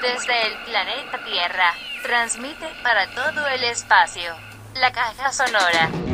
desde el planeta Tierra. Transmite para todo el espacio. La caja sonora.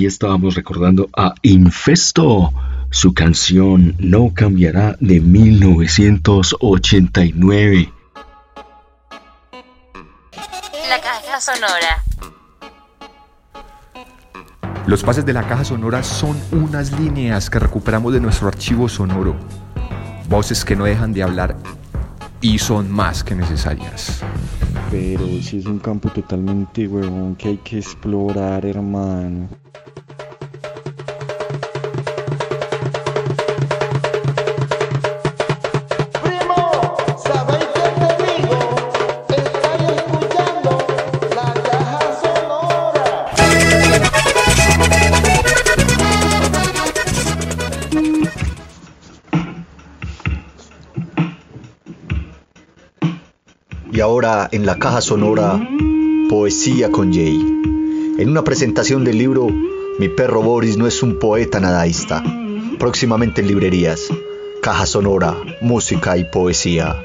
Ahí estábamos recordando a Infesto, su canción No cambiará de 1989. La caja sonora. Los pases de la caja sonora son unas líneas que recuperamos de nuestro archivo sonoro. Voces que no dejan de hablar y son más que necesarias. Pero si es un campo totalmente huevón que hay que explorar, hermano. En la caja sonora, Poesía con Jay. En una presentación del libro Mi perro Boris no es un poeta nadaísta. Próximamente en librerías. Caja sonora, música y poesía.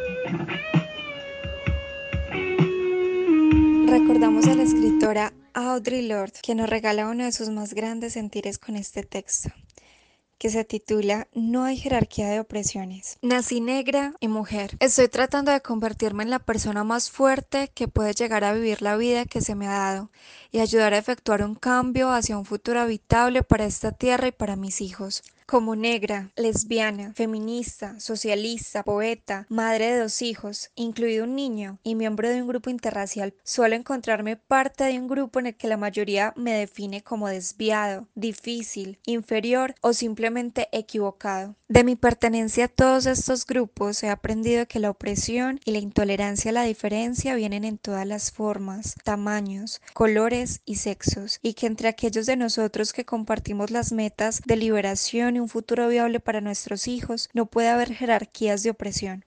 Recordamos a la escritora Audre Lorde, que nos regala uno de sus más grandes sentires con este texto, que se titula No hay jerarquía de opresiones. Nací negra y mujer. Estoy tratando de convertirme en la persona más fuerte que puede llegar a vivir la vida que se me ha dado y ayudar a efectuar un cambio hacia un futuro habitable para esta tierra y para mis hijos. Como negra, lesbiana, feminista, socialista, poeta, madre de dos hijos, incluido un niño, y miembro de un grupo interracial, suelo encontrarme parte de un grupo en el que la mayoría me define como desviado, difícil, inferior o simplemente equivocado. De mi pertenencia a todos estos grupos he aprendido que la opresión y la intolerancia a la diferencia vienen en todas las formas, tamaños, colores y sexos, y que entre aquellos de nosotros que compartimos las metas de liberación y un futuro viable para nuestros hijos, no puede haber jerarquías de opresión.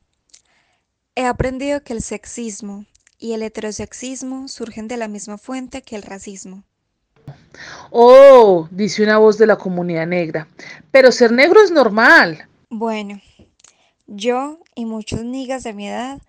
He aprendido que el sexismo y el heterosexismo surgen de la misma fuente que el racismo. Oh, dice una voz de la comunidad negra. Pero ser negro es normal. Bueno, yo y muchos niggas de mi edad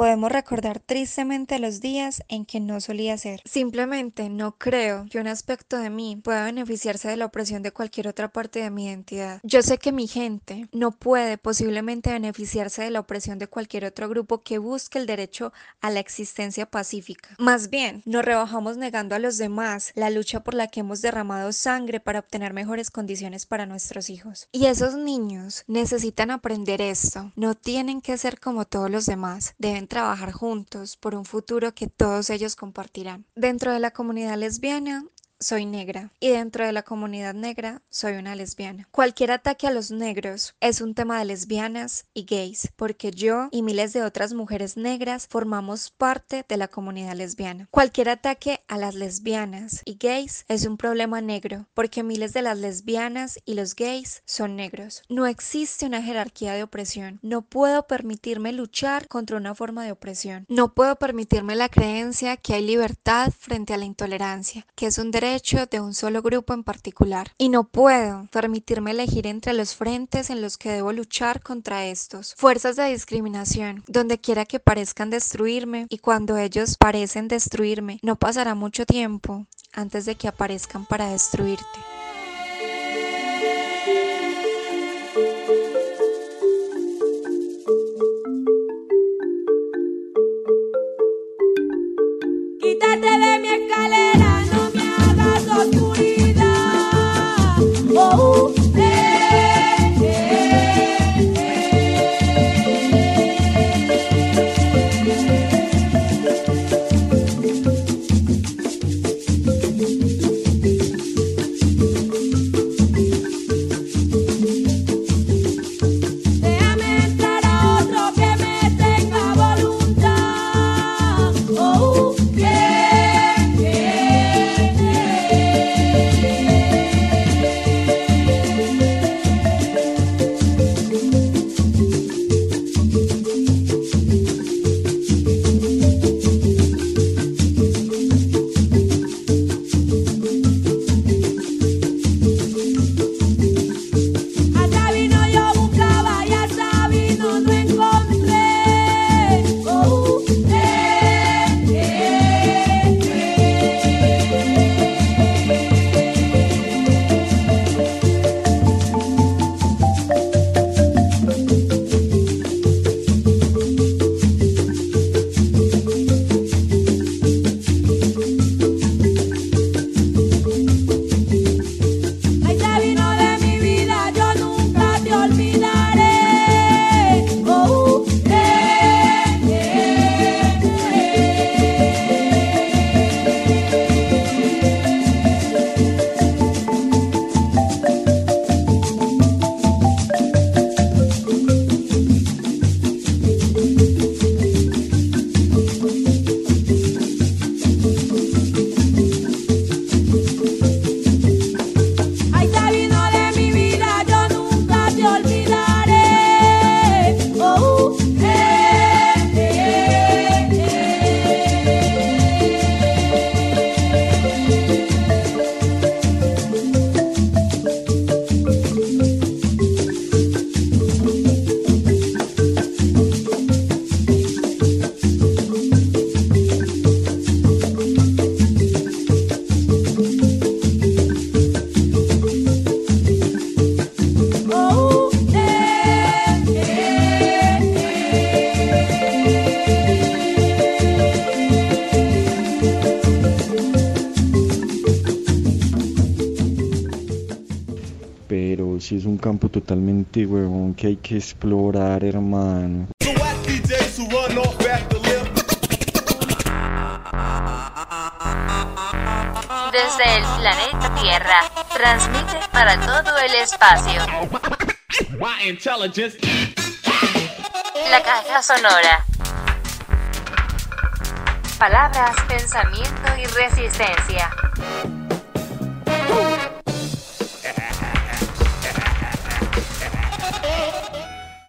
podemos recordar tristemente los días en que no solía ser. Simplemente no creo que un aspecto de mí pueda beneficiarse de la opresión de cualquier otra parte de mi identidad. Yo sé que mi gente no puede posiblemente beneficiarse de la opresión de cualquier otro grupo que busque el derecho a la existencia pacífica. Más bien, nos rebajamos negando a los demás la lucha por la que hemos derramado sangre para obtener mejores condiciones para nuestros hijos. Y esos niños necesitan aprender esto. No tienen que ser como todos los demás. Deben trabajar juntos por un futuro que todos ellos compartirán. Dentro de la comunidad lesbiana soy negra y dentro de la comunidad negra soy una lesbiana. Cualquier ataque a los negros es un tema de lesbianas y gays, porque yo y miles de otras mujeres negras formamos parte de la comunidad lesbiana. Cualquier ataque a las lesbianas y gays es un problema negro, porque miles de las lesbianas y los gays son negros. No existe una jerarquía de opresión. No puedo permitirme luchar contra una forma de opresión. No puedo permitirme la creencia que hay libertad frente a la intolerancia, que es un derecho de un solo grupo en particular. Y no puedo permitirme elegir entre los frentes en los que debo luchar contra estos. Fuerzas de discriminación, donde quiera que parezcan destruirme y cuando ellos parecen destruirme, no pasará mucho tiempo antes de que aparezcan para destruirte. Es un campo totalmente, huevón, que hay que explorar, hermano. Desde el planeta Tierra, transmite para todo el espacio. La caja sonora. Palabras, pensamiento y resistencia.